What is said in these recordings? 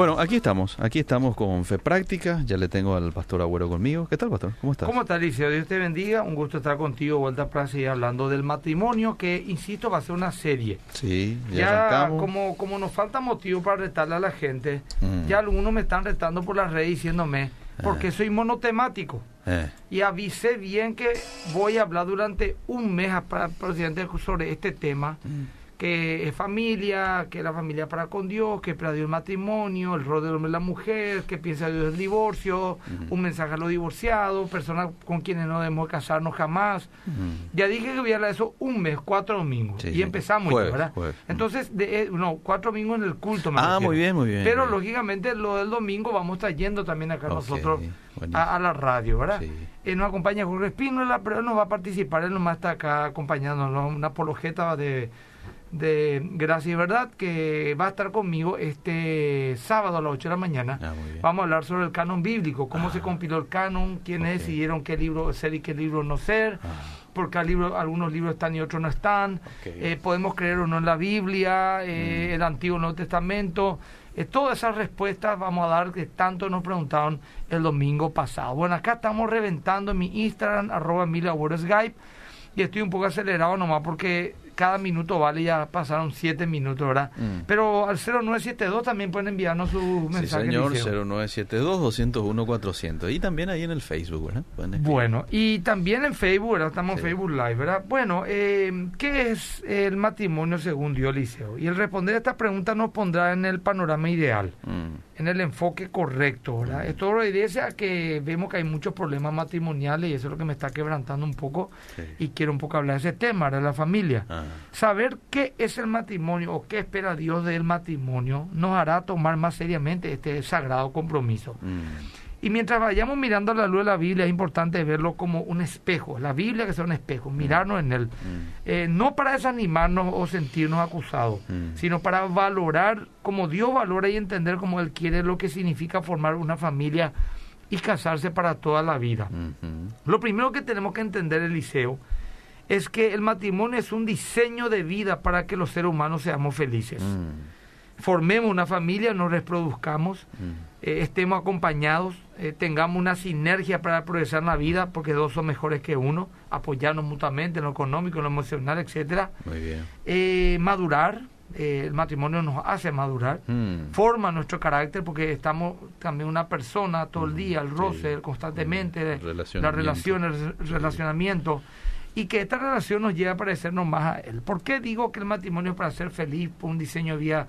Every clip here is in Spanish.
Bueno, aquí estamos, aquí estamos con Fe Práctica, ya le tengo al pastor Agüero conmigo. ¿Qué tal, pastor? ¿Cómo estás? ¿Cómo estás, Liceo? Dios te bendiga, un gusto estar contigo, vuelta a y hablando del matrimonio, que, insisto, va a ser una serie. Sí, ya, ya como, como nos falta motivo para retarle a la gente, mm. ya algunos me están retando por las redes diciéndome, porque eh. soy monotemático. Eh. Y avisé bien que voy a hablar durante un mes para presidente sobre este tema. Mm que es familia, que la familia para con Dios, que para Dios el matrimonio, el rol del hombre y la mujer, que piensa Dios el divorcio, un mensaje a los divorciados, personas con quienes no debemos casarnos jamás. Ya dije que voy a hablar de eso un mes, cuatro domingos. y empezamos, ¿verdad? Entonces, de, eh, no, cuatro domingos en el culto. ah, muy bien, muy bien. Pero lógicamente lo del domingo vamos trayendo también acá nosotros a, la radio, ¿verdad? Él nos acompaña Jorge Espínola, pero él nos va a participar, él nomás está acá acompañándonos, una apologeta de de Gracia y Verdad, que va a estar conmigo este sábado a las 8 de la mañana. Ah, Vamos a hablar sobre el canon bíblico, cómo se ah. compiló el canon, quiénes decidieron qué libro ser y qué libro no ser, ah. porque algunos libros están y otros no están, eh, podemos creer o no en la Biblia, eh, mm. el Antiguo Nuevo Testamento. Eh, todas esas respuestas vamos a dar que tanto nos preguntaron el domingo pasado. Bueno, acá estamos reventando en mi Instagram, arroba Skype, y estoy un poco acelerado nomás porque cada minuto vale, ya pasaron siete minutos, ¿verdad? Mm. Pero al 0972 también pueden enviarnos su mensaje. Sí, señor, 0972-201-400. Y también ahí en el Facebook, ¿verdad? Bueno, y también en Facebook, ¿verdad? Estamos en Facebook Live, ¿verdad? Bueno, eh, ¿qué es el matrimonio según Dios, Liceo? Y el responder a esta pregunta nos pondrá en el panorama ideal. Mm en el enfoque correcto, ¿verdad? Esto obedece a que vemos que hay muchos problemas matrimoniales y eso es lo que me está quebrantando un poco y quiero un poco hablar de ese tema, de la familia. Ah. Saber qué es el matrimonio o qué espera Dios del matrimonio nos hará tomar más seriamente este sagrado compromiso. Mm. Y mientras vayamos mirando la luz de la Biblia, es importante verlo como un espejo. La Biblia que sea un espejo, mm. mirarnos en él. Mm. Eh, no para desanimarnos o sentirnos acusados, mm. sino para valorar como Dios valora y entender como Él quiere lo que significa formar una familia y casarse para toda la vida. Mm-hmm. Lo primero que tenemos que entender, Eliseo, es que el matrimonio es un diseño de vida para que los seres humanos seamos felices. Formemos una familia, nos reproduzcamos, eh, estemos acompañados, eh, tengamos una sinergia para progresar en la vida, porque dos son mejores que uno, apoyarnos mutuamente en lo económico, en lo emocional, etcétera. Muy bien. Eh, madurar, el matrimonio nos hace madurar, mm. forma nuestro carácter, porque estamos también una persona todo el mm, día, el roce, constantemente, mm. la relación, el relacionamiento y que esta relación nos lleve a parecernos más a Él. ¿Por qué digo que el matrimonio es para ser feliz, un diseño de vida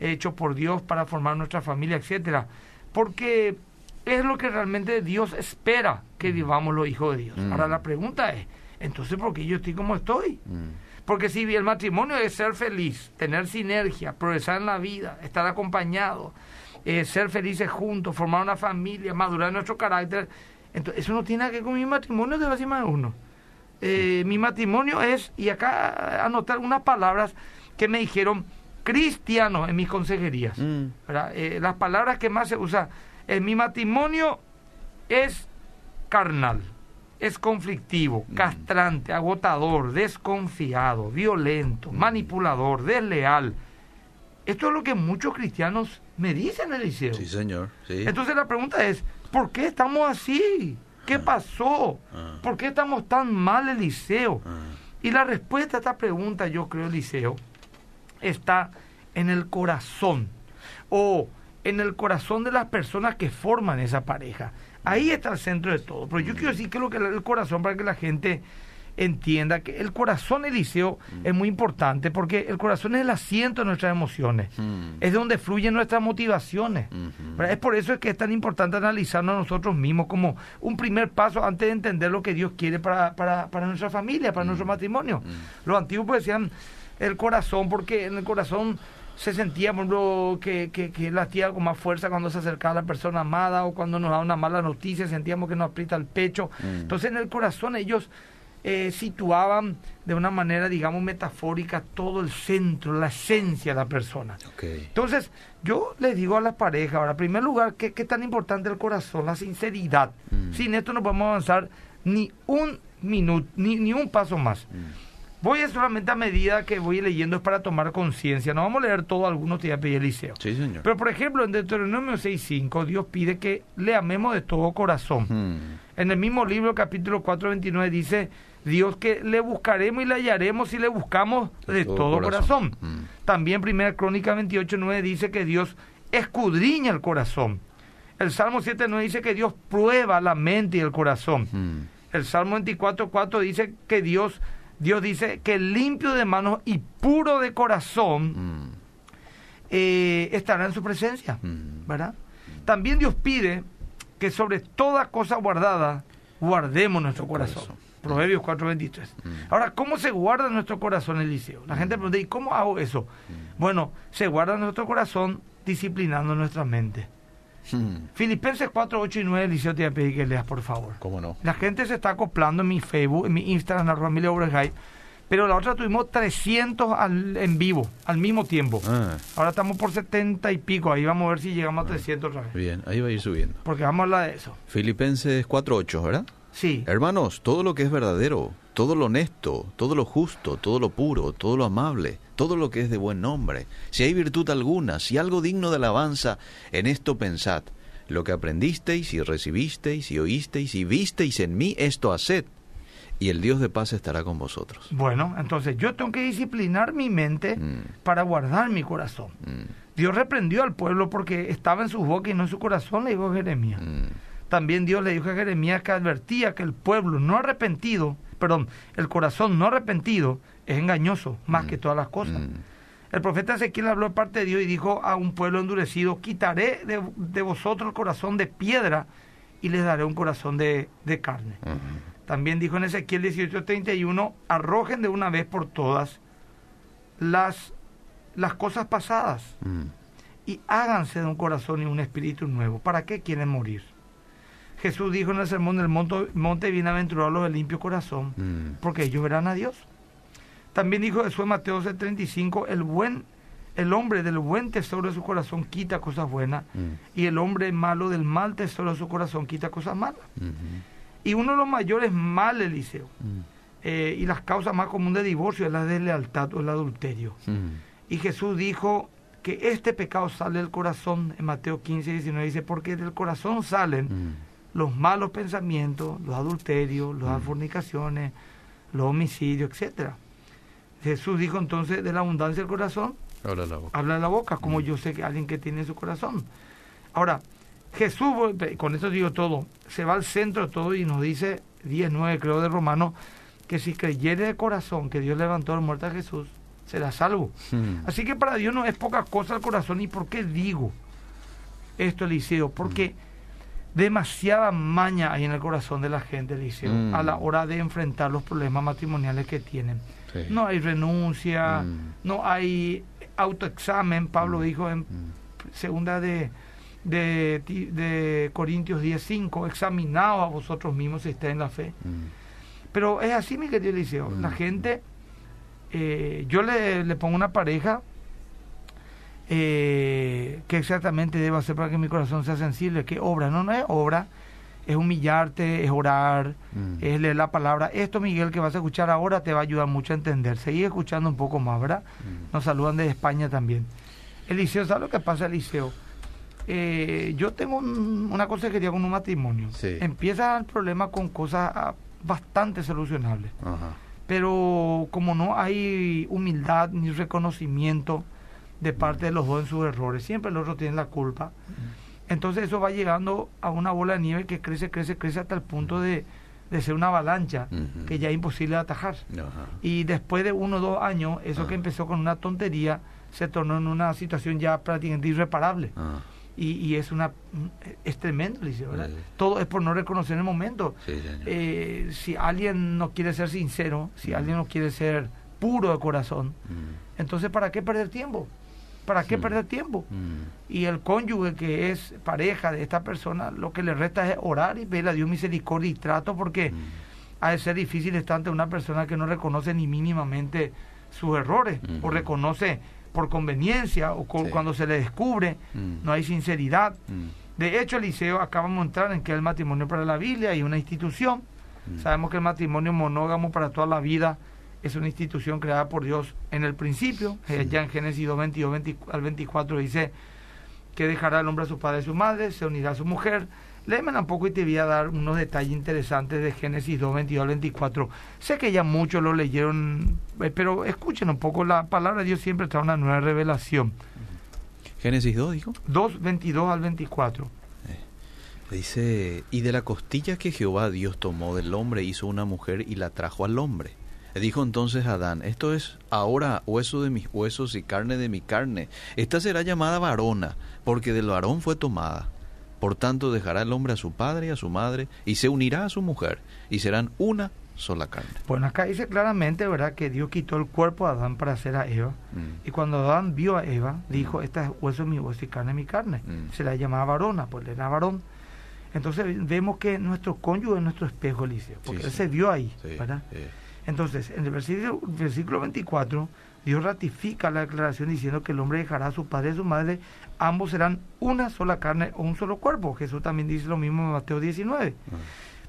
hecho por Dios para formar nuestra familia, etcétera? porque es lo que realmente Dios espera que mm. vivamos los hijos de Dios. Mm. Ahora la pregunta es, entonces, ¿por qué yo estoy como estoy? Mm. Porque si el matrimonio es ser feliz, tener sinergia, progresar en la vida, estar acompañado, eh, ser felices juntos, formar una familia, madurar nuestro carácter, entonces eso no tiene nada que ver con mi matrimonio, de decir más uno. Eh, mi matrimonio es, y acá anotar unas palabras que me dijeron cristianos en mis consejerías. Mm. Eh, las palabras que más se usan en mi matrimonio es carnal, es conflictivo, mm. castrante, agotador, desconfiado, violento, mm. manipulador, desleal. Esto es lo que muchos cristianos me dicen, Eliseo. Sí, señor. Sí. Entonces la pregunta es, ¿por qué estamos así? ¿Qué ah. pasó? Ah. ¿Por qué estamos tan mal, Eliseo? Ah. Y la respuesta a esta pregunta, yo creo, Eliseo, está en el corazón o en el corazón de las personas que forman esa pareja. Ahí está el centro de todo. Pero yo quiero decir que lo que el corazón para que la gente entienda que el corazón, Eliseo, mm. es muy importante porque el corazón es el asiento de nuestras emociones, mm. es de donde fluyen nuestras motivaciones. Es por eso es que es tan importante analizarnos a nosotros mismos como un primer paso antes de entender lo que Dios quiere para, para, para nuestra familia, para mm. nuestro matrimonio. Los antiguos pues decían el corazón porque en el corazón se sentía, por que, que, que latía con más fuerza cuando se acercaba a la persona amada o cuando nos da una mala noticia, sentíamos que nos aprieta el pecho. Mm. Entonces en el corazón ellos eh, situaban de una manera, digamos, metafórica todo el centro, la esencia de la persona. Entonces, yo les digo a las parejas, ahora, en primer lugar, ¿qué, es tan importante el corazón? La sinceridad. Mm. Sin esto no podemos avanzar ni un minuto, ni, ni un paso más. Mm. Voy solamente a medida que voy leyendo es para tomar conciencia. No vamos a leer todo, algunos te voy a pedir Eliseo. Sí, señor. Pero por ejemplo, en Deuteronomio 6.5, Dios pide que le amemos de todo corazón. En el mismo libro, capítulo 4.29, dice Dios que le buscaremos y le hallaremos si le buscamos de, todo, corazón. También Primera Crónica 28.9 dice que Dios escudriña el corazón. El Salmo 7.9 dice que Dios prueba la mente y el corazón. El Salmo 24.4 dice que Dios Dios dice que limpio de manos y puro de corazón mm. eh, estará en su presencia, mm. ¿verdad? También Dios pide que sobre toda cosa guardada guardemos nuestro corazón. Proverbios 4:23. Mm. Ahora, ¿cómo se guarda nuestro corazón, Eliseo? La gente pregunta, ¿y cómo hago eso? Bueno, se guarda nuestro corazón disciplinando nuestra mente. Hmm. Filipenses 4, 8 y 9, Liceo, te voy a pedir que leas, por favor. ¿Cómo no? La gente se está acoplando en mi Facebook, en mi Instagram, arroba pero la otra tuvimos 300 al, en vivo, al mismo tiempo. Ah. Ahora estamos por 70 y pico, ahí vamos a ver si llegamos a 300 otra vez. Bien, ahí va a ir subiendo. Porque vamos a hablar de eso. Filipenses 4, 8, ¿verdad? Sí. Hermanos, todo lo que es verdadero, todo lo honesto, todo lo justo, todo lo puro, todo lo amable, todo lo que es de buen nombre, si hay virtud alguna, si algo digno de alabanza, en esto pensad. Lo que aprendisteis y recibisteis y oísteis y visteis en mí, esto haced, y el Dios de paz estará con vosotros. Bueno, entonces yo tengo que disciplinar mi mente mm. para guardar mi corazón. Mm. Dios reprendió al pueblo porque estaba en su boca y no en su corazón, le dijo Jeremías. Mm. También Dios le dijo a Jeremías que advertía que el pueblo no arrepentido, perdón, el corazón no arrepentido es engañoso más que todas las cosas. El profeta Ezequiel habló de parte de Dios y dijo a un pueblo endurecido, quitaré de, vosotros el corazón de piedra y les daré un corazón de, carne. También dijo en Ezequiel 18:31, arrojen de una vez por todas las, las cosas pasadas mm. y háganse de un corazón y un espíritu nuevo. ¿Para qué quieren morir? Jesús dijo en el sermón del monte, monte bienaventurados los de limpio corazón, mm. porque ellos verán a Dios. También dijo Jesús en Mateo 35, el buen el hombre del buen tesoro de su corazón quita cosas buenas mm. y el hombre malo del mal tesoro de su corazón quita cosas malas. Y uno de los mayores males, Eliseo, mm. eh, y las causas más comunes de divorcio es la deslealtad o el adulterio. Mm. Y Jesús dijo que este pecado sale del corazón, en Mateo 15, 19 dice, porque del corazón salen. Los malos pensamientos, los adulterios, las fornicaciones, los homicidios, etcétera. Jesús dijo entonces de la abundancia del corazón, habla la boca, habla la boca como yo sé que alguien que tiene su corazón. Ahora, Jesús, con esto digo todo, se va al centro de todo y nos dice 19 creo de Romano que si creyere de corazón que Dios levantó al muerto a Jesús, será salvo. Hmm. Así que para Dios no es poca cosa el corazón. ¿Y por qué digo esto, Eliseo? Porque. Demasiada maña hay en el corazón de la gente, Eliseo, a la hmm. hora de enfrentar los problemas matrimoniales que tienen. No hay renuncia, no hay autoexamen. Pablo dijo en segunda de de, de Corintios 10.5, examinaos a vosotros mismos si estáis en la fe. Mm. Pero es así, mi querido Eliseo. La mm. gente, eh, yo le, le, pongo una pareja eh, que exactamente debo hacer para que mi corazón sea sensible. ¿Qué obra? No, no es obra, es humillarte, es orar, mm. es leer la palabra. Esto, Miguel, que vas a escuchar ahora, te va a ayudar mucho a entender. Seguí escuchando un poco más, ¿verdad? Nos saludan de España también. Eliseo, ¿sabes lo que pasa, Eliseo? Eh, yo tengo una consejería con un matrimonio. Empieza el problema con cosas ah, bastante solucionables. Pero como no hay humildad ni reconocimiento de parte de los dos en sus errores, siempre el otro tiene la culpa. Entonces eso va llegando a una bola de nieve que crece, crece, crece hasta el punto de, ser una avalancha que ya es imposible de atajar. Y después de uno o dos años, eso que empezó con una tontería se tornó en una situación ya prácticamente irreparable y, es una es tremendo, ¿verdad? Todo es por no reconocer el momento. Eh, si alguien no quiere ser sincero, si mm. alguien no quiere ser puro de corazón, mm. entonces ¿para qué perder tiempo? ¿Para qué perder tiempo? Mm. Y el cónyuge que es pareja de esta persona, lo que le resta es orar y pedirle a Dios misericordia y trato porque ha de ser difícil estar ante una persona que no reconoce ni mínimamente sus errores o reconoce por conveniencia o cuando se le descubre, mm. no hay sinceridad. Mm. De hecho, Eliseo acabamos de entrar en que el matrimonio para la Biblia y una institución. Mm. Sabemos que el matrimonio monógamo para toda la vida es una institución creada por Dios en el principio. Eh, ya en Génesis 2, 22 al 24 dice que dejará el hombre a su padre y a su madre, se unirá a su mujer. Léeme un poco y te voy a dar unos detalles interesantes de Génesis 2, 22 al 24. Sé que ya muchos lo leyeron, eh, pero escuchen un poco, la palabra de Dios siempre trae una nueva revelación. Génesis 2, dijo. 2, 22 al 24. Dice, y de la costilla que Jehová Dios tomó del hombre hizo una mujer y la trajo al hombre. Dijo entonces Adán, esto es ahora hueso de mis huesos y carne de mi carne. Esta será llamada varona, porque del varón fue tomada. Por tanto dejará el hombre a su padre y a su madre, y se unirá a su mujer, y serán una sola carne. Bueno, acá dice claramente, ¿verdad?, que Dios quitó el cuerpo a Adán para hacer a Eva. Mm. Y cuando Adán vio a Eva, dijo, esta es hueso de mi hueso y carne de mi carne. Mm. Se la llamaba varona, pues era varón. Entonces vemos que nuestro cónyuge es nuestro espejo, Eliseo, porque él se vio ahí, ¿verdad? Entonces, en el versículo, versículo 24, Dios ratifica la declaración diciendo que el hombre dejará a su padre y a su madre, ambos serán una sola carne o un solo cuerpo. Jesús también dice lo mismo en Mateo 19. Ah.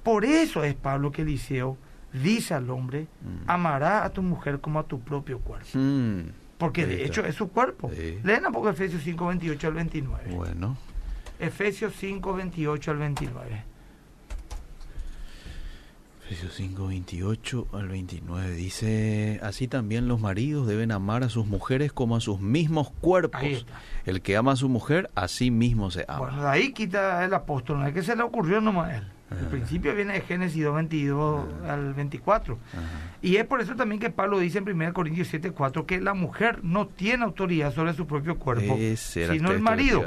Por eso es Pablo que Eliseo dice al hombre, mm. amará a tu mujer como a tu propio cuerpo. Mm. Porque de hecho es su cuerpo. Leen un poco Efesios 5, 28 al 29. Bueno. Efesios 5, 28 al 29. Efesios 5, 28 al 29 dice, así también los maridos deben amar a sus mujeres como a sus mismos cuerpos. El que ama a su mujer, a sí mismo se ama. Bueno, ahí quita el apóstol, no es que se le ocurrió nomás a él. El principio viene de Génesis 2, 22 al 24. Y es por eso también que Pablo dice en 1 Corintios 7, 4 que la mujer no tiene autoridad sobre su propio cuerpo, sino el marido.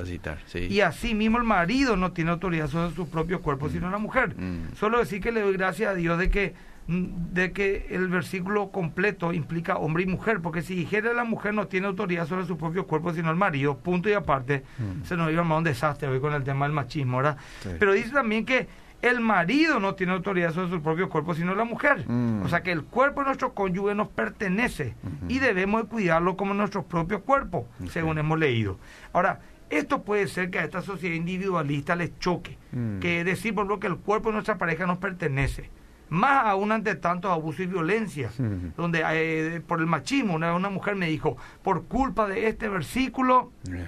Y así mismo el marido no tiene autoridad sobre su propio cuerpo, mm. sino la mujer. Mm. Solo decir que le doy gracias a Dios de que mm, de que el versículo completo implica hombre y mujer, porque si dijera la mujer no tiene autoridad sobre su propio cuerpo, sino el marido, punto y aparte, se nos iba a un desastre hoy con el tema del machismo, ¿verdad? Pero dice también que el marido no tiene autoridad sobre su propio cuerpo, sino la mujer. Mm. O sea que el cuerpo de nuestro cónyuge nos pertenece y debemos de cuidarlo como nuestro propio cuerpo, según hemos leído. Ahora, esto puede ser que a esta sociedad individualista les choque, mm. que decir por lo que el cuerpo de nuestra pareja nos pertenece. Más aún ante tantos abusos y violencia, donde eh, por el machismo, una, una mujer me dijo, por culpa de este versículo, eh.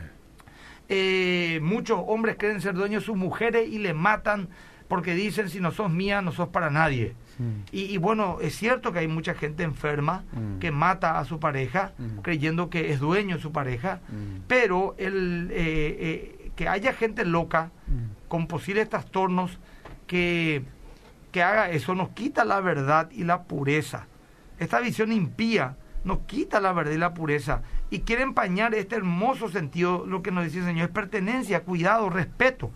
Eh, muchos hombres creen ser dueños de sus mujeres y le matan porque dicen si no sos mía, no sos para nadie. Y, bueno, es cierto que hay mucha gente enferma mm. que mata a su pareja mm. creyendo que es dueño de su pareja, mm. pero el, eh, eh, que haya gente loca con posibles trastornos que, que haga eso nos quita la verdad y la pureza. Esta visión impía nos quita la verdad y la pureza y quiere empañar este hermoso sentido, lo que nos dice el Señor, es pertenencia, cuidado, respeto.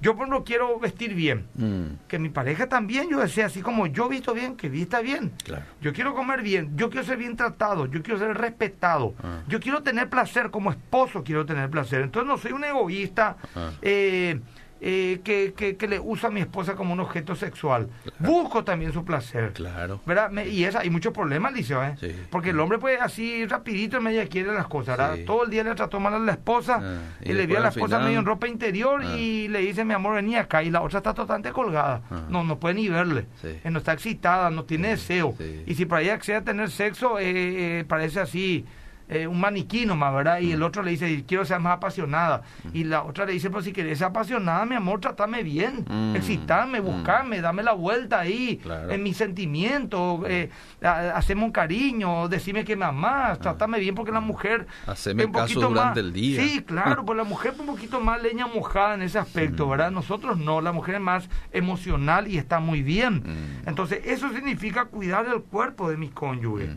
Yo por no quiero vestir bien. Mm. Que mi pareja también, yo deseo, así como yo visto bien, que vista bien. Yo quiero comer bien, yo quiero ser bien tratado, yo quiero ser respetado. Ah. Yo quiero tener placer, como esposo quiero tener placer. Entonces no soy un egoísta. Ah. Eh, eh, que, que, le usa a mi esposa como un objeto sexual. Busco también su placer. Claro. ¿verdad? y esa, hay muchos problemas, Liceo, ¿eh? Porque el hombre puede así rapidito media quiere las cosas, ¿verdad? Todo el día le trató mal a la esposa ah, y, le vio a la esposa medio en ropa interior ah. y le dice, mi amor, vení acá. Y la otra está totalmente colgada. Ah. No, no puede ni verle. no está excitada, no tiene deseo. Y si para ella accede a tener sexo, eh, parece así eh, un maniquí nomás, ¿verdad? Y el otro le dice, quiero ser más apasionada. Y la otra le dice, pues si quieres ser apasionada, mi amor, tratame bien, mm. excitarme, buscarme, dame la vuelta ahí, en mis sentimientos, eh, haceme un cariño, decime que me amás, ah. trátame bien porque la mujer... Haceme un caso durante el día. Sí, claro, pues la mujer es un poquito más leña mojada en ese aspecto, ¿verdad? Nosotros no, la mujer es más emocional y está muy bien. Entonces, eso significa cuidar del cuerpo de mi cónyuge.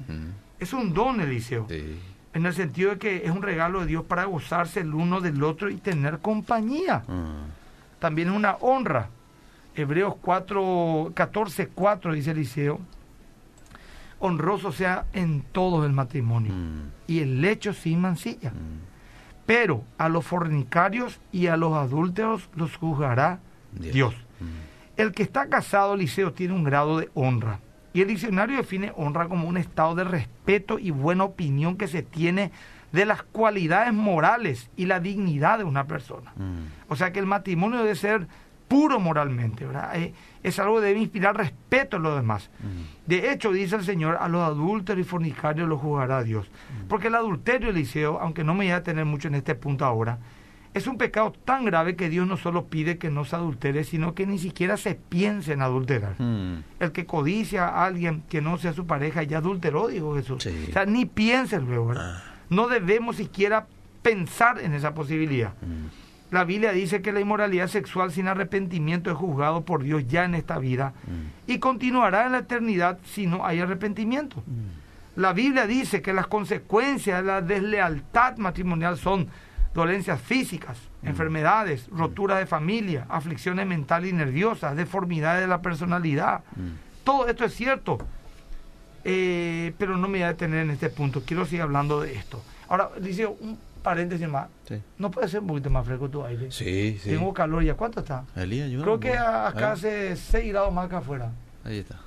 Es un don, Eliseo. Sí en el sentido de que es un regalo de Dios para gozarse el uno del otro y tener compañía. Ah. También es una honra. Hebreos 4, 14, 4 dice Eliseo, honroso sea en todo el matrimonio mm. y el lecho sin mancilla. Mm. Pero a los fornicarios y a los adúlteros los juzgará Dios. Mm. El que está casado, Eliseo, tiene un grado de honra y el diccionario define honra como un estado de respeto y buena opinión que se tiene de las cualidades morales y la dignidad de una persona. Mm. O sea que el matrimonio debe ser puro moralmente, ¿verdad? Eh, es algo que debe inspirar respeto a los demás. Mm. De hecho, dice el Señor, a los adúlteros y fornicarios los juzgará Dios. Mm. Porque el adulterio, Eliseo, aunque no me voy a tener mucho en este punto ahora, es un pecado tan grave que Dios no solo pide que no se adultere, sino que ni siquiera se piense en adulterar. Mm. El que codicia a alguien que no sea su pareja ya adulteró, dijo Jesús. O sea, ni piense luego. Ah. No debemos siquiera pensar en esa posibilidad. La Biblia dice que la inmoralidad sexual sin arrepentimiento es juzgado por Dios ya en esta vida mm. y continuará en la eternidad si no hay arrepentimiento. Mm. La Biblia dice que las consecuencias de la deslealtad matrimonial son dolencias físicas, mm. enfermedades, roturas de familia, aflicciones mentales y nerviosas, deformidades de la personalidad. Todo esto es cierto, eh, pero no me voy a detener en este punto. Quiero seguir hablando de esto. Ahora, dice un paréntesis más. ¿No puede ser un poquito más fresco tu aire? Sí, sí. Tengo calor ya. ¿Cuánto está? Yo Creo que acá hace 6 grados más que afuera. Ahí está.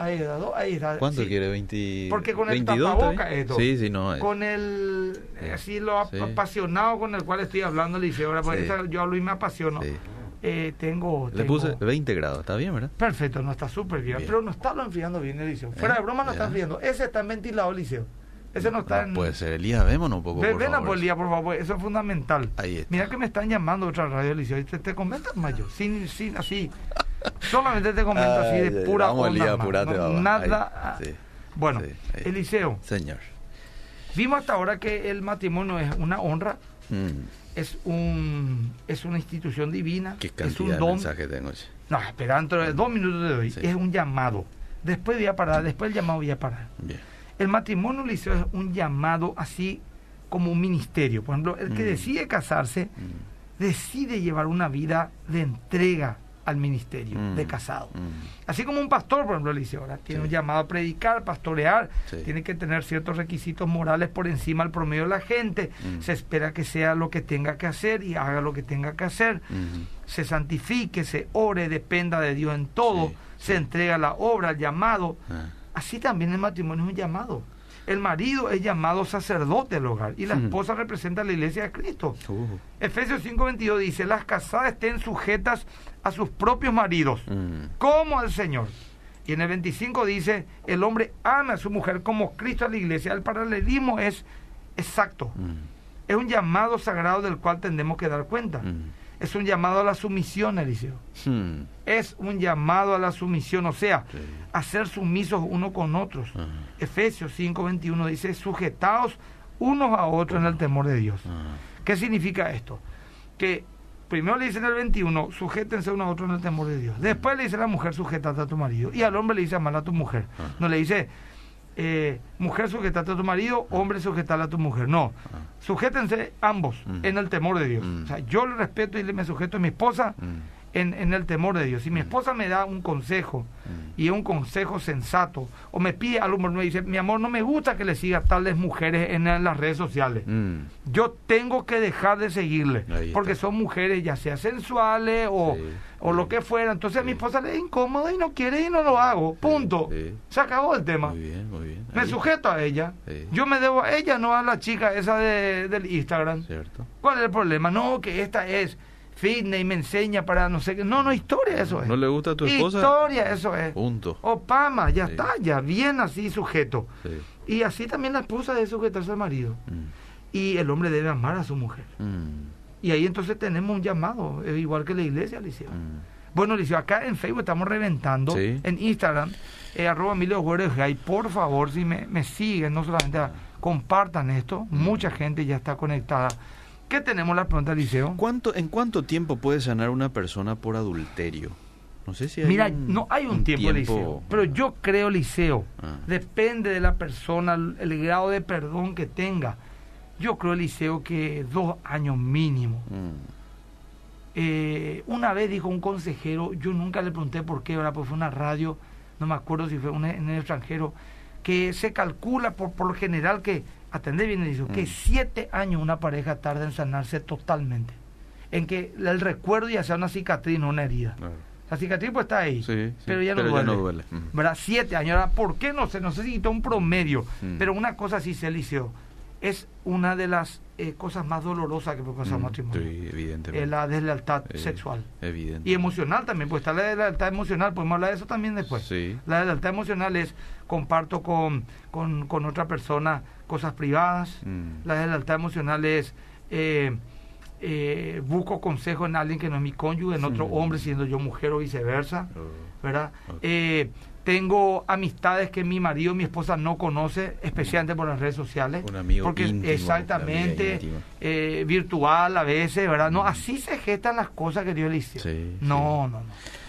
Ahí está, ahí está. ¿Cuánto quiere? 20, Porque con el tapaboca esto. Sí, sí, no. Con el, así lo apasionado con el cual estoy hablando, le dice, ahora, porque yo hablo y me apasiono. Eh, tengo, Le puse 20 grados, está bien, ¿verdad? Perfecto, no está súper bien, Pero no está lo enfriando bien, Eliseo. Fuera de broma no está enfriando. Ese está en ventilado, Eliseo. Ese no está en. Puede ser, Elías, vémonos un poco. Ven, por favor. Elías, por favor, eso es fundamental. Ahí está. Mira que me están llamando otra radio, Eliseo. ¿Te, te comentas, Mayo? Sin, sin, así. Solamente te comento así de pura vamos, onda. Elías, nada. sí, bueno, Eliseo. Señor. Vimos hasta ahora que el matrimonio es una honra. Mm. Es un es una institución divina. Qué cantidad es un don. de mensaje tengo. No, espera, dentro de dos minutos de hoy. Es un llamado. Después voy a parar, después el llamado voy a parar. Bien. El matrimonio, Liceo, es un llamado así como un ministerio. Por ejemplo, el que mm. decide casarse, mm. decide llevar una vida de entrega al ministerio mm. de casado. Así como un pastor, por ejemplo, Liceo, ahora tiene un llamado a predicar, pastorear, tiene que tener ciertos requisitos morales por encima del promedio de la gente. Se espera que sea lo que tenga que hacer y haga lo que tenga que hacer. Se santifique, se ore, dependa de Dios en todo, se entrega la obra, el llamado. Ah. Así también el matrimonio es un llamado. El marido es llamado sacerdote del hogar y la esposa representa a la iglesia de Cristo. Uh. Efesios 5:22 dice, las casadas estén sujetas a sus propios maridos, mm. como al Señor. Y en el 25 dice, el hombre ama a su mujer como Cristo a la iglesia. El paralelismo es exacto. Mm. Es un llamado sagrado del cual tendremos que dar cuenta. Mm es un llamado a la sumisión, Eliseo. Hmm. Es un llamado a la sumisión, o sea, a ser sumisos uno con otros. Efesios 5:21 dice, sujetaos unos a otros en el temor de Dios. ¿Qué significa esto? Que primero le dice en el 21, sujétense uno a otro en el temor de Dios. Después le dice a la mujer, sujétate a tu marido. Y al hombre le dice, amar a tu mujer. No le dice, eh, mujer sujetate a tu marido, hombre sujetate a tu mujer. No, sujétense ambos en el temor de Dios. O sea, yo le respeto y le me sujeto a mi esposa. En, en, el temor de Dios. Si mi esposa me da un consejo y un consejo sensato, o me pide algo, me dice, mi amor, no me gusta que le siga tales mujeres en, las redes sociales. Yo tengo que dejar de seguirle, porque son mujeres ya sea sensuales o o lo que fuera. Entonces a mi esposa le es incómodo y no quiere y no lo hago. Punto. Se acabó el tema. Muy bien, muy bien. Me sujeto a ella. Yo me debo a ella, no a la chica esa de, del Instagram. Cierto. ¿Cuál es el problema? No, que esta es fitness y me enseña para no sé qué. No, no, historia eso es. ¿No le gusta a tu esposa? Historia eso es. Punto. Opama, ya está, ya bien así sujeto. Y así también la esposa debe sujetarse al marido. Mm. Y el hombre debe amar a su mujer. Mm. Y ahí entonces tenemos un llamado, igual que la iglesia, Liceo. Mm. Bueno, Liceo, acá en Facebook estamos reventando, en Instagram, eh, arroba Emilio y por favor, si me, me siguen, no solamente compartan esto, mucha gente ya está conectada. ¿Qué tenemos la pregunta, Liceo? ¿Cuánto, ¿En cuánto tiempo puede sanar una persona por adulterio? No sé si hay Mira, no hay un, tiempo, Liceo, pero yo creo, Liceo, ah. depende de la persona, el grado de perdón que tenga yo creo, Eliseo, que dos años mínimo. Mm. Eh, una vez dijo un consejero, yo nunca le pregunté por qué, ahora pues fue una radio, no me acuerdo si fue un, en el extranjero, que se calcula por, por lo general que, atendé bien, que mm. siete años una pareja tarda en sanarse totalmente. En que el recuerdo ya sea una cicatriz, no una herida. La cicatriz pues está ahí, pero ya no duele. Mm. ¿Verdad? Siete años. Ahora, ¿por qué no sé? No sé si un promedio, pero una cosa sí se elició es una de las eh, cosas más dolorosas que puede pasar un mm, matrimonio. Sí, evidentemente. la deslealtad sexual. Evidente. Y emocional también, pues está la deslealtad emocional, podemos hablar de eso también después. Sí. La deslealtad emocional es comparto con, con, otra persona cosas privadas. Mm. La deslealtad emocional es eh, eh, busco consejo en alguien que no es mi cónyuge, en otro hombre siendo yo mujer o viceversa. Oh. ¿Verdad? Eh, tengo amistades que mi marido, mi esposa no conoce, especialmente por las redes sociales. Un amigo porque exactamente eh, virtual a veces, ¿verdad? No, mm. así se gestan las cosas que Dios le hizo. no, no, no.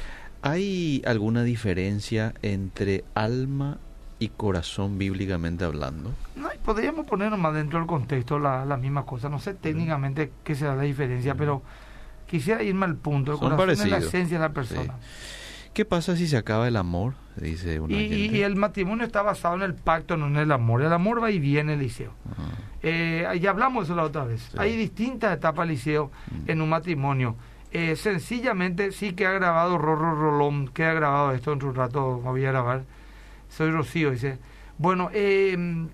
¿Hay alguna diferencia entre alma y corazón bíblicamente hablando? No, podríamos ponernos más dentro del contexto la, la misma cosa. No sé técnicamente qué será la diferencia, pero quisiera irme al punto. El corazón es la esencia de la persona. ¿Qué pasa si se acaba el amor? Dice una y, y, el matrimonio está basado en el pacto, no en el amor. El amor va y viene, Eliseo. Eh, ya hablamos de eso la otra vez. Hay distintas etapas, Eliseo, mm. en un matrimonio. Eh, sencillamente, sí que ha grabado Rorro Rolón, que ha grabado esto en un rato, me voy a grabar. Soy Rocío, dice. Bueno, eh,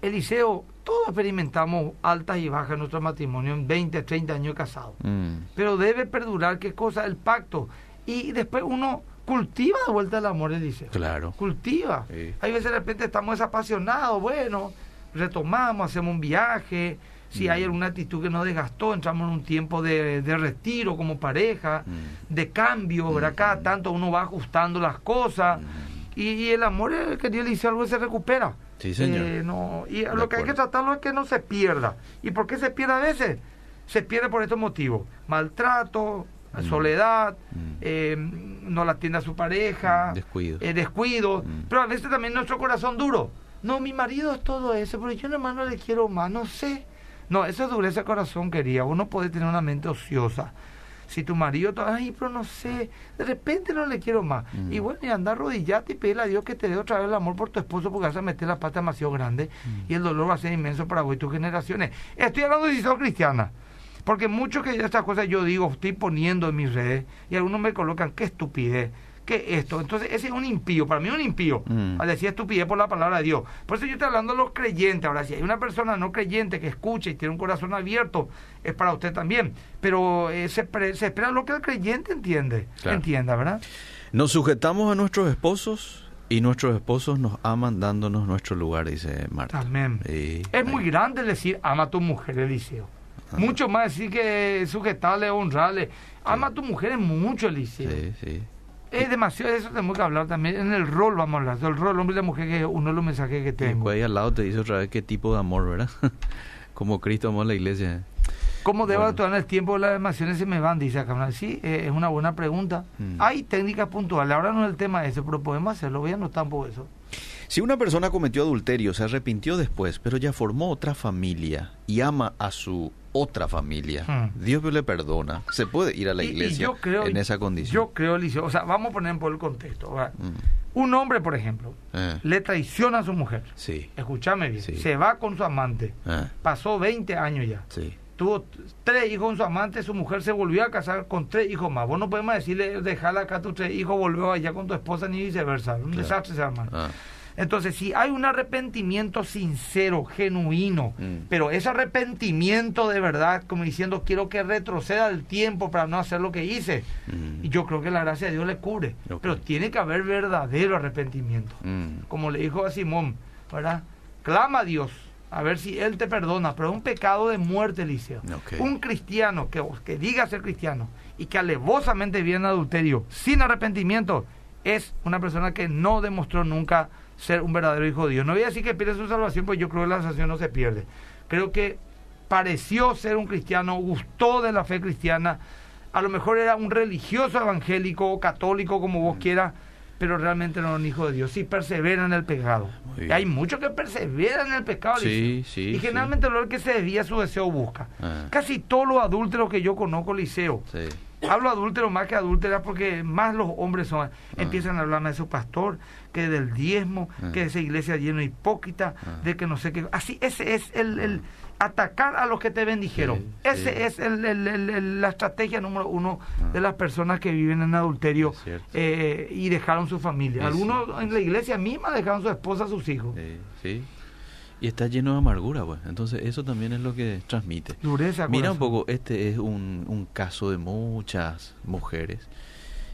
Eliseo, todos experimentamos altas y bajas en nuestro matrimonio en 20, 30 años casados. Mm. Pero debe perdurar, ¿qué cosa? El pacto y después uno cultiva de vuelta el amor, dice. Claro. Cultiva. Hay veces de repente estamos desapasionados, bueno, retomamos, hacemos un viaje. Si hay mm. alguna actitud que nos desgastó, entramos en un tiempo de, retiro como pareja, mm. de cambio, ¿verdad? Cada mm. tanto uno va ajustando las cosas. Y, el amor que Dios le dice algo se recupera. Sí, señor. Eh, no, y lo que hay que tratarlo es que no se pierda. ¿Y por qué se pierde a veces? Se pierde por estos motivos. Maltrato, Mm. soledad, mm. Eh, no la atiende a su pareja, mm. descuido, eh, descuido pero a veces también nuestro corazón duro. No, mi marido es todo eso, pero yo nomás no le quiero más, no sé. No, eso es dureza de corazón, quería. Uno puede tener una mente ociosa. Si tu marido, ay, pero no sé, de repente no le quiero más. Y bueno, y anda arrodillate y pedirle a Dios que te dé otra vez el amor por tu esposo porque vas a meter la pata demasiado grande y el dolor va a ser inmenso para vos y tus generaciones. Estoy hablando de historia cristiana. Porque mucho que estas cosas yo digo, estoy poniendo en mis redes y algunos me colocan, qué estupidez, qué esto. Entonces ese es un impío, para mí es un impío, mm. al decir estupidez por la palabra de Dios. Por eso yo estoy hablando de los creyentes. Ahora, si hay una persona no creyente que escucha y tiene un corazón abierto, es para usted también. Pero eh, se, espera lo que el creyente entiende, entienda, ¿verdad? Nos sujetamos a nuestros esposos y nuestros esposos nos aman dándonos nuestro lugar, dice Marta. Amén. es muy grande decir ama a tu mujer, Eliseo. Mucho más decir que sujetarle, honrarle. Ama a tu mujer es mucho, Eliseo. Sí, sí. Es demasiado, eso tenemos que hablar también. En el rol vamos a hablar. El rol hombre y la mujer, que es uno de los mensajes que tengo. Y ahí al lado te dice otra vez qué tipo de amor, ¿verdad? Como Cristo amó a la iglesia. ¿Cómo debo actuar en el tiempo de las emociones se me van? Dice acá. Sí, eh, es una buena pregunta. Mm. Hay técnicas puntuales. Ahora no es el tema ese, pero podemos hacerlo. Voy a anotar por eso. Si una persona cometió adulterio, se arrepintió después, pero ya formó otra familia y ama a su otra familia, hmm. Dios le perdona. Se puede ir a la iglesia en esa condición. Yo creo, Eliseo, o sea, vamos a poner por el contexto. Hmm. Un hombre, por ejemplo, eh. le traiciona a su mujer. Sí. Escúchame bien. Se va con su amante. Eh. Pasó 20 años ya. Sí. Tuvo tres hijos con su amante, su mujer se volvió a casar con tres hijos más. Vos no podemos decirle, dejarla acá a tus tres hijos, volvió allá con tu esposa, ni viceversa. Un desastre se. Ah. Entonces, si hay un arrepentimiento sincero, genuino, mm. pero ese arrepentimiento de verdad, como diciendo, quiero que retroceda el tiempo para no hacer lo que hice, mm. y yo creo que la gracia de Dios le cubre. Pero tiene que haber verdadero arrepentimiento. Mm. Como le dijo a Simón, ¿verdad? Clama a Dios a ver si Él te perdona, pero es un pecado de muerte, Eliseo. Un cristiano que, que diga ser cristiano y que alevosamente viene adulterio sin arrepentimiento es una persona que no demostró nunca ser un verdadero hijo de Dios. No voy a decir que pierde su salvación, pues yo creo que la salvación no se pierde. Creo que pareció ser un cristiano, gustó de la fe cristiana, a lo mejor era un religioso evangélico o católico, como vos mm. quieras, pero realmente no era un hijo de Dios. Sí persevera en el pecado. hay muchos que perseveran en el pecado. y generalmente lo que se desvía su deseo busca. Ah. Casi todos los adúlteros que yo conozco, Liceo, Hablo adúltero más que adúlteras porque más los hombres son, ah. empiezan a hablarme de su pastor, que del diezmo, ah. que de esa iglesia llena de hipócrita, ah. de que no sé qué. Así, ese es el, atacar a los que te bendijeron. ese es el, la estrategia número uno de las personas que viven en adulterio eh, y dejaron su familia. Algunos en la iglesia misma dejaron su esposa, sus hijos. Sí. Y está lleno de amargura, pues. Entonces, eso también es lo que transmite. Mira un poco, este es un, un caso de muchas mujeres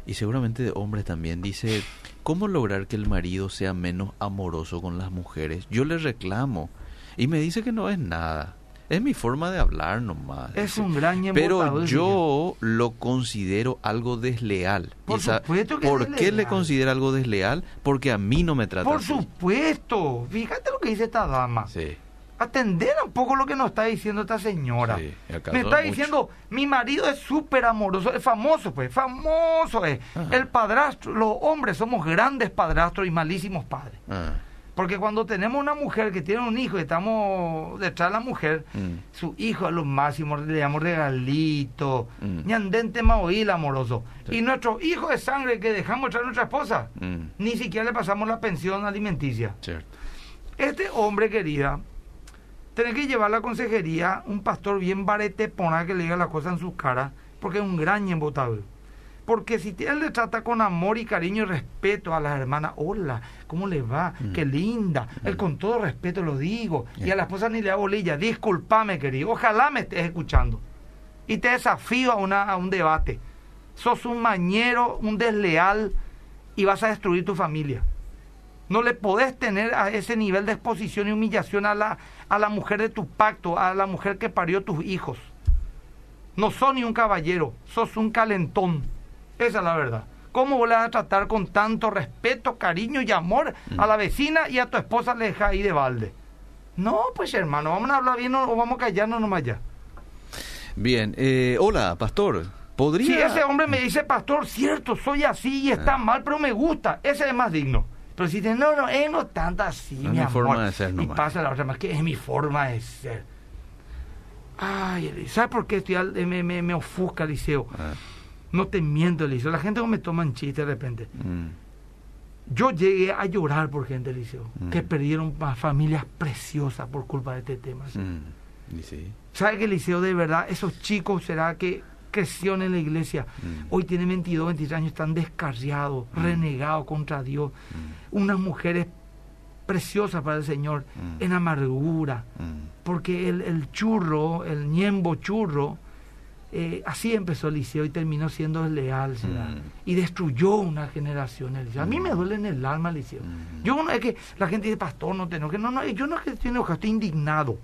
y seguramente de hombres también. Dice, ¿cómo lograr que el marido sea menos amoroso con las mujeres? Yo le reclamo y me dice que no es nada. Es mi forma de hablar nomás. Es un gran Pero yo lo considero algo desleal. Por supuesto que ¿Por qué le considera algo desleal? Porque a mí no me trata Por supuesto. Fíjate lo que dice esta dama. Sí. Atender un poco lo que nos está diciendo esta señora. Sí, me está diciendo, mi marido es súper amoroso, es famoso, pues, famoso es. El padrastro, los hombres somos grandes padrastros y malísimos padres. Ah. Porque cuando tenemos una mujer que tiene un hijo y estamos detrás de la mujer, mm. su hijo a lo máximo le damos regalito, mm. ñandente maoil amoroso. Y nuestro hijo de sangre que dejamos traer a nuestra esposa, mm. ni siquiera le pasamos la pensión alimenticia. Este hombre, querida, tiene que llevar a la consejería un pastor bien barete pona que le diga la cosa en su cara, porque es un gran embotador. Porque si él le trata con amor y cariño y respeto a las hermanas, hola, ¿cómo le va? Mm. Qué linda. Mm. Él con todo respeto lo digo. Y a la esposa ni le hago bolilla. Disculpame, querido. Ojalá me estés escuchando. Y te desafío a, una, a un debate. Sos un mañero, un desleal y vas a destruir tu familia. No le podés tener a ese nivel de exposición y humillación a la, a la mujer de tu pacto, a la mujer que parió tus hijos. No sos ni un caballero, sos un calentón. Esa es la verdad. ¿Cómo vos a tratar con tanto respeto, cariño y amor a la vecina y a tu esposa le deja ahí de balde? No, pues hermano, vamos a hablar bien o vamos a callarnos nomás ya. Bien, eh, hola, pastor. ¿Podría...? Si ese hombre me dice, pastor, cierto, soy así y está ah. mal, pero me gusta, ese es más digno. Pero si dice, no, no, él no tanto así, mi, mi forma de ser Y pasa la otra más, que es mi forma de ser. Ay, ¿sabes por qué estoy me, me, me ofusca, Liceo? Ah. No te miento, Eliseo. La gente no me toma en chiste de repente. Mm. Yo llegué a llorar por gente, Eliseo, mm. que perdieron familias preciosas por culpa de este tema. Mm. Sí. ¿Sabe que Eliseo, de verdad, esos chicos, será que crecieron en la iglesia? Hoy tienen 22, 23 años, están descarriados, renegados contra Dios. Unas mujeres preciosas para el Señor, en amargura. Porque el, el churro, el ñembo churro, eh, así empezó el liceo y terminó siendo desleal mm. y destruyó una generación el liceo. A mí me mm. duele en el alma el liceo. Mm. Yo no es que la gente dice, pastor, no te que No, no, yo no es que estoy enojado, estoy indignado.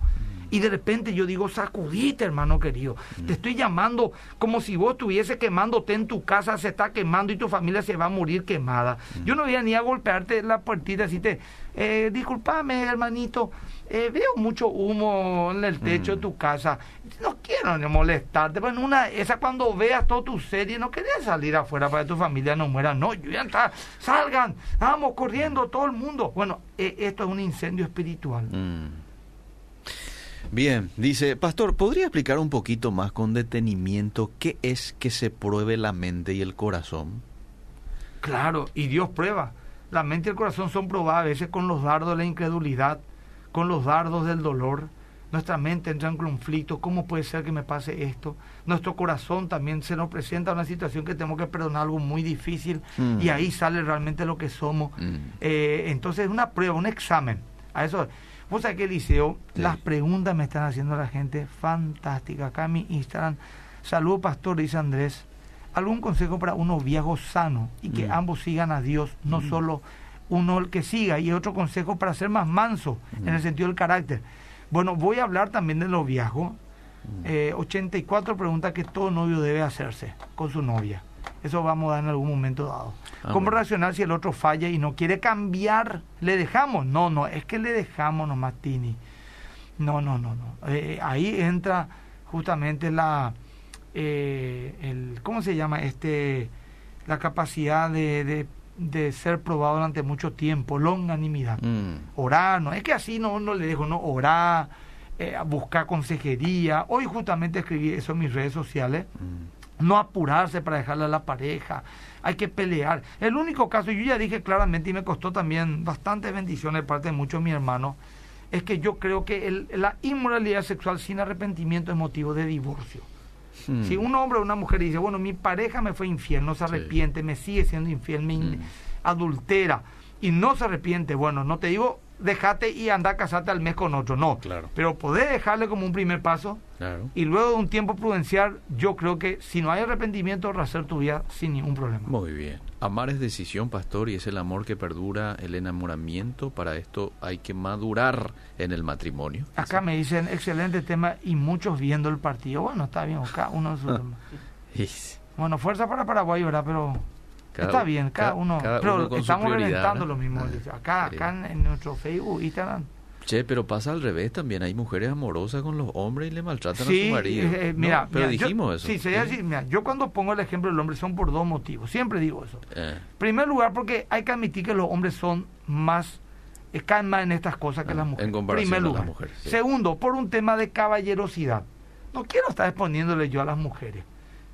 Y de repente yo digo, sacudite, hermano querido. Te estoy llamando como si vos estuviese quemándote en tu casa, se está quemando y tu familia se va a morir quemada. Yo no voy a ni a golpearte la puertita y te, eh, disculpame, hermanito, eh, veo mucho humo en el techo de tu casa. No quiero ni molestarte, pero en una esa cuando veas toda tu serie, no querías salir afuera para que tu familia no muera. No, yo salgan, vamos corriendo todo el mundo. Bueno, eh, esto es un incendio espiritual. Bien, dice, Pastor, ¿podría explicar un poquito más con detenimiento qué es que se pruebe la mente y el corazón? Claro, y Dios prueba. La mente y el corazón son probadas a veces con los dardos de la incredulidad, con los dardos del dolor. Nuestra mente entra en conflicto. ¿Cómo puede ser que me pase esto? Nuestro corazón también se nos presenta una situación que tenemos que perdonar algo muy difícil y mm. ahí sale realmente lo que somos. Mm. Eh, entonces es una prueba, un examen. A eso Vos sabés que Eliseo, las preguntas me están haciendo la gente fantástica. Acá en mi Instagram, saludo pastor, dice Andrés. ¿Algún consejo para uno viejo sano y que mm. ambos sigan a Dios, no mm. solo uno el que siga? Y otro consejo para ser más manso en el mm. sentido del carácter. Bueno, voy a hablar también de los viejos. 84 preguntas que todo novio debe hacerse con su novia. Eso vamos a dar en algún momento dado. Ah, ¿Cómo reaccionar si el otro falla y no quiere cambiar? ¿Le dejamos? No, no, es que le dejamos nomás, Tini. No, no, no, no. Eh, ahí entra justamente la, eh, el, ¿cómo se llama? Este, la capacidad de, de, ser probado durante mucho tiempo, longanimidad. Mm. Orar, no es que así no, no le dejo, no, orar, eh, buscar consejería. Hoy justamente escribí eso en mis redes sociales. Mm no apurarse para dejarle a la pareja, hay que pelear. El único caso, yo ya dije claramente y me costó también bastantes bendiciones de parte de muchos de mis hermanos, es que yo creo que la inmoralidad sexual sin arrepentimiento es motivo de divorcio. Hmm. Si un hombre o una mujer dice, bueno, mi pareja me fue infiel, no se arrepiente, me sigue siendo infiel, me hmm. adultera y no se arrepiente, bueno, no te digo dejate y anda a casarte al mes con otro. No. Claro. Pero poder dejarle como un primer paso. Claro. Y luego de un tiempo prudencial, yo creo que si no hay arrepentimiento, rehacer tu vida sin ningún problema. Muy bien. Amar es decisión, pastor, y es el amor que perdura, el enamoramiento. Para esto hay que madurar en el matrimonio. Acá me dicen, excelente tema, y muchos viendo el partido. Bueno, está bien, cada uno su tema. Bueno, fuerza para Paraguay, ¿verdad? Pero está bien, cada, uno. pero estamos reventando lo mismo. Ah, acá, acá en, nuestro Facebook, Instagram. Che, pero pasa al revés también. Hay mujeres amorosas con los hombres y le maltratan a su marido. Eh, eh, mira, pero dijimos eso. Sí, sería así. Mira, yo cuando pongo el ejemplo del hombre son por dos motivos. Siempre digo eso. En eh. primer lugar, porque hay que admitir que los hombres son más caen más en estas cosas que ah, las mujeres. En comparación a las mujeres. Segundo, por un tema de caballerosidad. No quiero estar exponiéndole yo a las mujeres.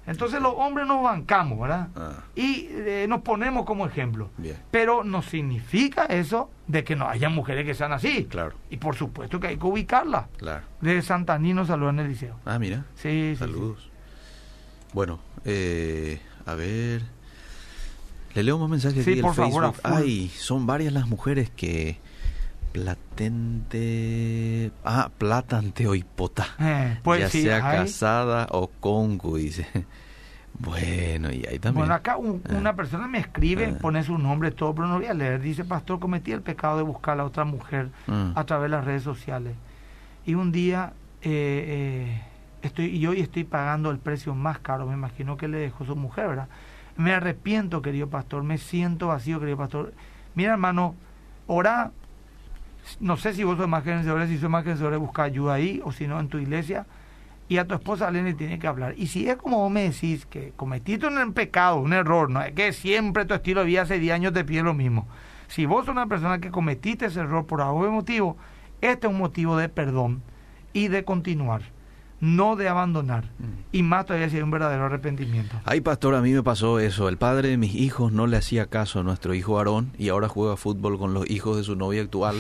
Entonces los hombres nos bancamos, ¿verdad? Ah. Y eh, nos ponemos como ejemplo. Pero no significa eso de que no haya mujeres que sean así. Claro. Y por supuesto que hay que ubicarlas. Claro. De Santanino saludos en el liceo. Ah, mira. Sí, Saludos. Bueno, eh, a ver. Le leo más mensajes sí, por Favor, Ay, son varias las mujeres que Platente. Ah, platante o hipota. Eh, pues ya sea casada o congu, dice. Bueno, y ahí también. Bueno, acá ah. una persona me escribe, ah. pone su nombre, todo, pero no voy a leer. Dice, pastor, cometí el pecado de buscar a otra mujer ah. a través de las redes sociales. Y un día, eh, eh, estoy y hoy estoy pagando el precio más caro, me imagino que le dejó su mujer, ¿verdad? Me arrepiento, querido pastor, me siento vacío, querido pastor. Mira, hermano, ora no sé si vos sos más vencedores, si sos más vencedores, busca ayuda ahí, o si no, en tu iglesia. Y a tu esposa le tiene que hablar. Y si es como vos me decís, que cometiste un pecado, un error, no es que siempre tu estilo de vida hace 10 años te pide lo mismo. Si vos sos una persona que cometiste ese error por algún motivo, este es un motivo de perdón y de continuar no de abandonar. Mm. Y más todavía si hay un verdadero arrepentimiento. Ay, pastor, a mí me pasó eso. El padre de mis hijos no le hacía caso a nuestro hijo Aarón y ahora juega fútbol con los hijos de su novia actual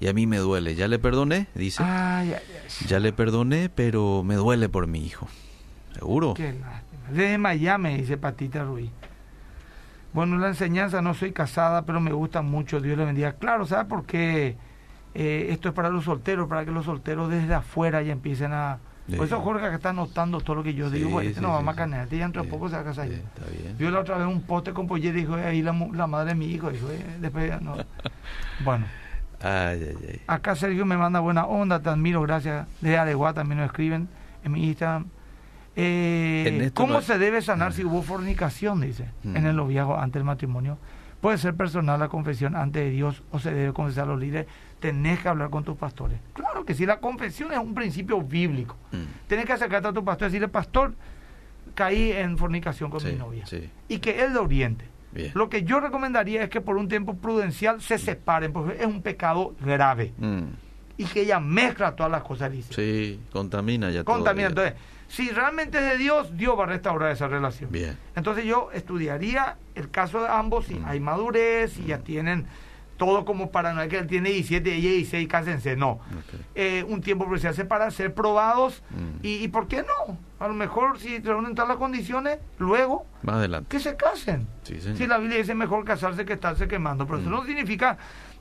y a mí me duele. Ya le perdoné, dice. Ya le perdoné, pero me duele por mi hijo. ¿Seguro? Qué lástima. Desde Miami, dice Patita Ruiz. Bueno, la enseñanza, no soy casada, pero me gusta mucho, Dios le bendiga. Claro, ¿sabes por qué? Eh, esto es para los solteros, para que los solteros desde afuera ya empiecen a... Por eso Jorge que está notando todo lo que yo digo, este no vamos a canear, ya dentro de poco se va a casar. Vio la otra vez un poste con pollo y dijo, ahí la, la, madre de mi hijo, dijo, eh, después no. bueno. Acá Sergio me manda buena onda, te admiro, gracias. De Areguá también nos escriben en mi Instagram. Eh, ¿Cómo se debe sanar si hubo fornicación? Dice, mm. en el noviazgo antes del matrimonio. Puede ser personal la confesión ante de Dios o se debe confesar a los líderes. Tenés que hablar con tus pastores. Claro que sí, la confesión es un principio bíblico. Mm. Tenés que acercarte a tu pastor y decirle, pastor, caí en fornicación con mi novia. Y que él lo oriente. Lo que yo recomendaría es que por un tiempo prudencial se separen, porque es un pecado grave. Mm. Y que ella mezcla todas las cosas, dice. Sí, contamina ya Contamina. Entonces, si realmente es de Dios, Dios va a restaurar esa relación. Bien. Entonces yo estudiaría el caso de ambos, si mm. hay madurez, y ya mm. tienen todo como para no es que él tiene 17 y ella 16, cásense, no. Eh, un tiempo prudencial para ser probados y, y, ¿por qué no? A lo mejor si reúnen todas las condiciones, luego Más adelante. que se casen. si la Biblia dice mejor casarse que estarse quemando, pero eso mm. no significa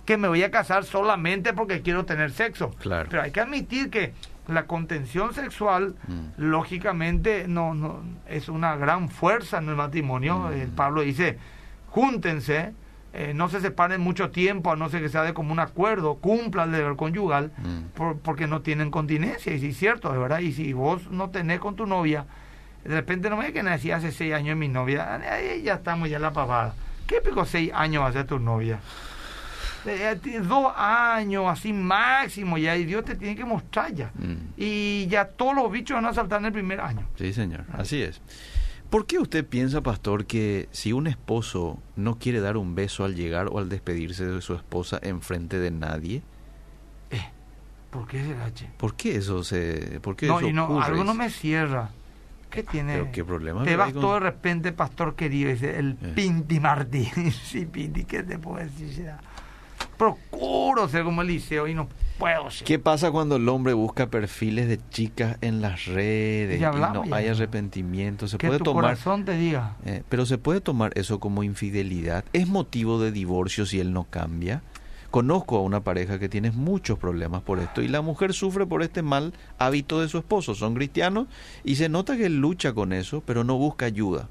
que me voy a casar solamente porque quiero tener sexo. Claro. Pero hay que admitir que la contención sexual, mm. lógicamente, no, no es una gran fuerza en el matrimonio. El mm. Pablo dice, júntense eh, no se separen mucho tiempo, a no ser que sea de común acuerdo, cumpla el deber conyugal, mm. porque no tienen continencia, y si es cierto, de verdad, y si vos no tenés con tu novia, de repente no me que nací hace seis años mi novia, ahí ya estamos ya en la pavada. ¿Qué pico seis años va a ser tu novia? Eh, dos años, así máximo, ya, y Dios te tiene que mostrar ya. Mm. Y ya todos los bichos van a saltar en el primer año. Sí, señor, así es. ¿Por qué usted piensa, pastor, que si un esposo no quiere dar un beso al llegar o al despedirse de su esposa en frente de nadie? Eh, ¿Por qué será, ¿Por qué eso se, por qué no, eso y no, algo no me cierra. ¿Qué tiene? qué problema? Te vas todo de repente, pastor querido, dice el eh. Pinti Martí. sí, Pinti, ¿qué te puedo decir? Procuro ser como Eliseo y no puedo ser. ¿Qué pasa cuando el hombre busca perfiles de chicas en las redes y no hay arrepentimiento? Se que puede tu tomar, corazón te diga. Eh, pero se puede tomar eso como infidelidad. ¿Es motivo de divorcio si él no cambia? Conozco a una pareja que tiene muchos problemas por esto y la mujer sufre por este mal hábito de su esposo. Son cristianos y se nota que él lucha con eso, pero no busca ayuda.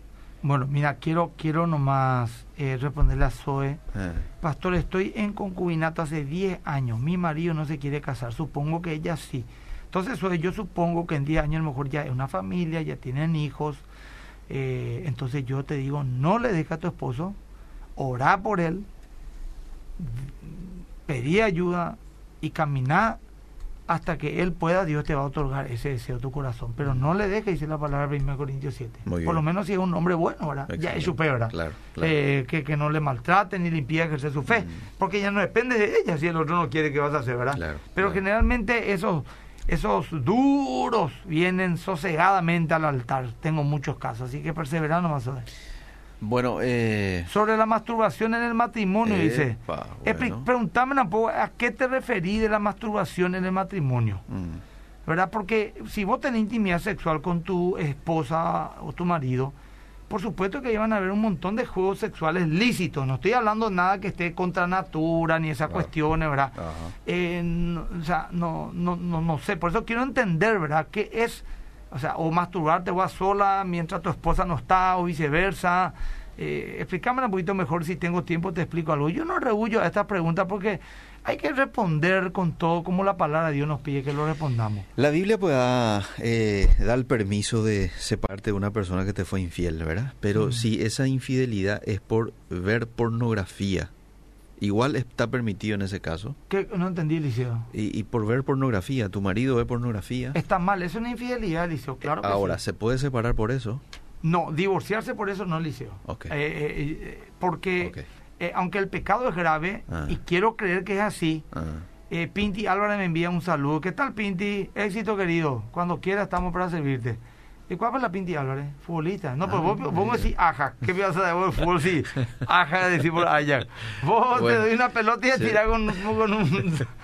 Bueno, mira, quiero quiero nomás eh, responderle a Zoe. Eh. Pastor, estoy en concubinato hace 10 años. Mi marido no se quiere casar. Supongo que ella sí. Entonces, Zoe, yo supongo que en 10 años a lo mejor ya es una familia, ya tienen hijos. Eh, entonces yo te digo, no le dejes a tu esposo, orá por él, pedí ayuda y caminar hasta que Él pueda, Dios te va a otorgar ese deseo a tu corazón. Pero no le dejes, dice la palabra 1 Corintios 7. Por lo menos si es un hombre bueno, ¿verdad? Ya es su fe, ¿verdad? Eh, que, que, no le maltrate ni le impida ejercer su fe. Mm. Porque ya no depende de ella si el otro no quiere que vas a hacer, ¿verdad? Pero generalmente esos, esos duros vienen sosegadamente al altar. Tengo muchos casos, así que perseverar nomás. Bueno, eh... sobre la masturbación en el matrimonio, dice. Preguntame un poco, ¿a qué te referí de la masturbación en el matrimonio? Mm. ¿Verdad? Porque si vos tenés intimidad sexual con tu esposa o tu marido, por supuesto que iban a haber un montón de juegos sexuales lícitos. No estoy hablando nada que esté contra natura ni esas cuestiones, ¿verdad? Eh, o sea, no, no, no, no sé. Por eso quiero entender, ¿verdad? ¿Qué es o sea, o masturbarte vos sola mientras tu esposa no está o viceversa. Eh, explícame un poquito mejor si tengo tiempo, te explico algo. Yo no rehuyo a esta pregunta porque hay que responder con todo como la palabra de Dios nos pide que lo respondamos. La Biblia puede dar, eh, el permiso de separarte de una persona que te fue infiel, ¿verdad? Pero mm. si esa infidelidad es por ver pornografía, Igual está permitido en ese caso. ¿Qué? No entendí, Liceo. Y, por ver pornografía, tu marido ve pornografía. Está mal, es una infidelidad, Liceo, claro que Ahora, ¿se puede separar por eso? No, divorciarse por eso no, Liceo. Eh, eh, eh, porque, aunque el pecado es grave, ah. y quiero creer que es así, ah. Pinti Álvarez me envía un saludo. ¿Qué tal, Pinti? Éxito, querido. Cuando quiera estamos para servirte. ¿Y cuál fue la Pinti Álvarez? Futbolista. No, pues vos, vos me decís aja. ¿Qué piensas de vos fútbol? Sí, aja decir por allá. Vos te doy una pelota y te tirás con, con un...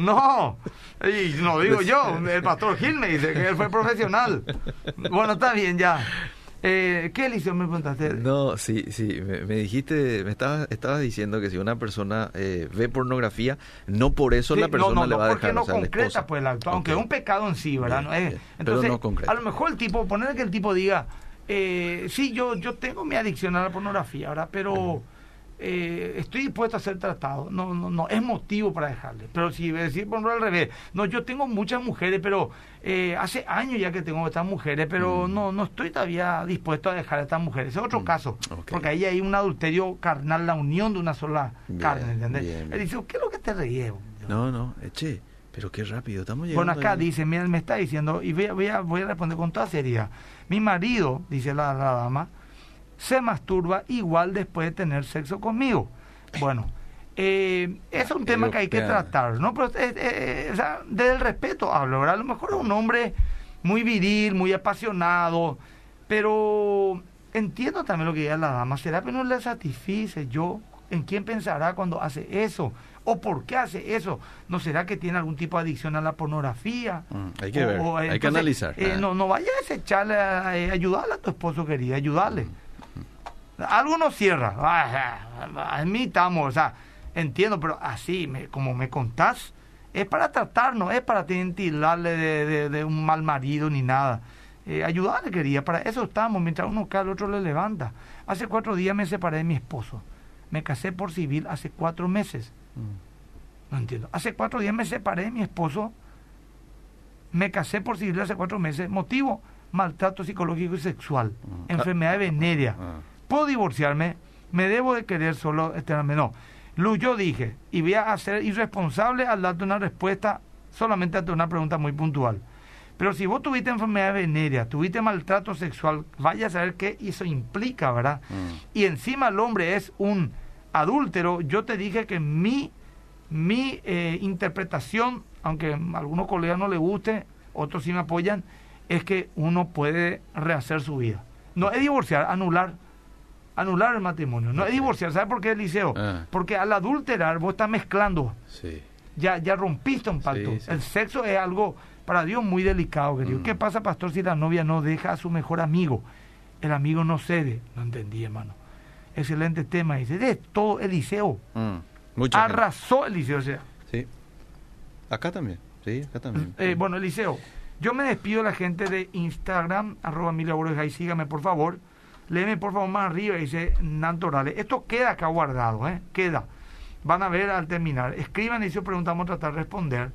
No, y no digo yo, el pastor Gil me dice que él fue profesional. Bueno, está bien ya. Eh, ¿Qué liceo me preguntaste? No, sí, sí, me, dijiste, me estabas, estabas diciendo que si una persona eh, ve pornografía, no por eso la persona le va a dejar. No, porque no concreta pues el acto, aunque es un pecado en sí, ¿verdad? entonces, Pero no concreta. a lo mejor el tipo, poner que el tipo diga, eh, sí, yo, yo tengo mi adicción a la pornografía, ¿verdad? Pero eh, estoy dispuesto a ser tratado. No, no, no, es motivo para dejarle. Pero si decir por al revés, no, yo tengo muchas mujeres, pero eh, hace años ya que tengo estas mujeres, pero mm. no, no estoy todavía dispuesto a dejar a estas mujeres. Es otro mm. caso, porque ahí hay un adulterio carnal, la unión de una sola carne, ¿entendés? Él dice, ¿qué es lo que te reí? No, no, eche. Pero qué rápido, estamos llegando. Bueno, acá dice, mira, me está diciendo, y voy a, voy a, voy a responder con toda seriedad. Mi marido, dice la dama, se masturba igual después de tener sexo conmigo. Bueno, eh, es un tema que hay que tratar, ¿no? Pero, eh, eh, o sea, desde el respeto hablo, ¿verdad? A lo mejor es un hombre muy viril, muy apasionado, pero entiendo también lo que dice la dama. ¿Será que no le satisfice yo? ¿En quién pensará cuando hace eso? ¿O por qué hace eso? ¿No será que tiene algún tipo de adicción a la pornografía? Mm, hay que ver, hay que analizar. no, no vayas a desecharle, a, ayudarle a tu esposo querida, ayudarle. Mm. Algo no cierra. Admitamos, o sea, entiendo, pero así, me, como me contás, es para tratarnos, es para tintilarle de, de, un mal marido ni nada. Eh, ayudarle quería, para eso estamos, mientras uno cae, el otro le levanta. Hace cuatro días me separé de mi esposo. Me casé por civil hace cuatro meses. Mm. No entiendo. Hace cuatro días me separé de mi esposo. Me casé por civil hace cuatro meses. Motivo, maltrato psicológico y sexual. Mm. Enfermedad venérea. Ah puedo divorciarme, me debo de querer solo eternamente. No, Lu, yo dije, y voy a ser irresponsable al darte una respuesta solamente ante una pregunta muy puntual. Pero si vos tuviste enfermedad venérea, tuviste maltrato sexual, vaya a saber qué eso implica, ¿verdad? Mm. Y encima el hombre es un adúltero, yo te dije que mi, mi eh, interpretación, aunque a algunos colegas no le guste, otros sí me apoyan, es que uno puede rehacer su vida. No es divorciar, anular anular el matrimonio, no es divorciar. ¿Sabes por qué, Eliseo? Ah. Porque al adulterar vos estás mezclando. Sí. Ya, ya rompiste un pacto. El sexo es algo para Dios muy delicado, querido. Mm. ¿Qué pasa, pastor, si la novia no deja a su mejor amigo? El amigo no cede. No entendí, hermano. Excelente tema. Dice, de todo Eliseo. Mm. Arrasó Eliseo Sea. Sí. Acá también. Sí, acá también. Eh, bueno, Eliseo, yo me despido de la gente de Instagram, arroba y sígame por favor. Léeme por favor más arriba, dice Nantorales. Esto queda acá guardado, ¿eh? Queda. Van a ver al terminar. Escriban y si os preguntamos, tratar de responder.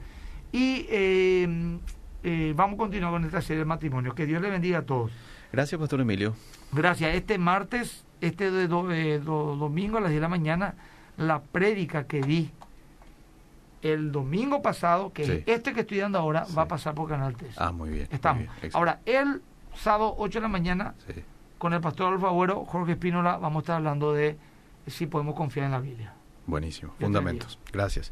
Y eh, eh, vamos a continuar con esta serie de matrimonio. Que Dios le bendiga a todos. Gracias, Pastor Emilio. Gracias. Este martes, este de domingo a las 10 de la mañana, la prédica que di el domingo pasado, que este que estoy dando ahora, va a pasar por Canal 3. Ah, muy bien. Estamos. ahora, el sábado 8 de la mañana, con el pastor Alfaguero, Jorge Espínola, vamos a estar hablando de si podemos confiar en la Biblia. Buenísimo. Fundamentos. Gracias.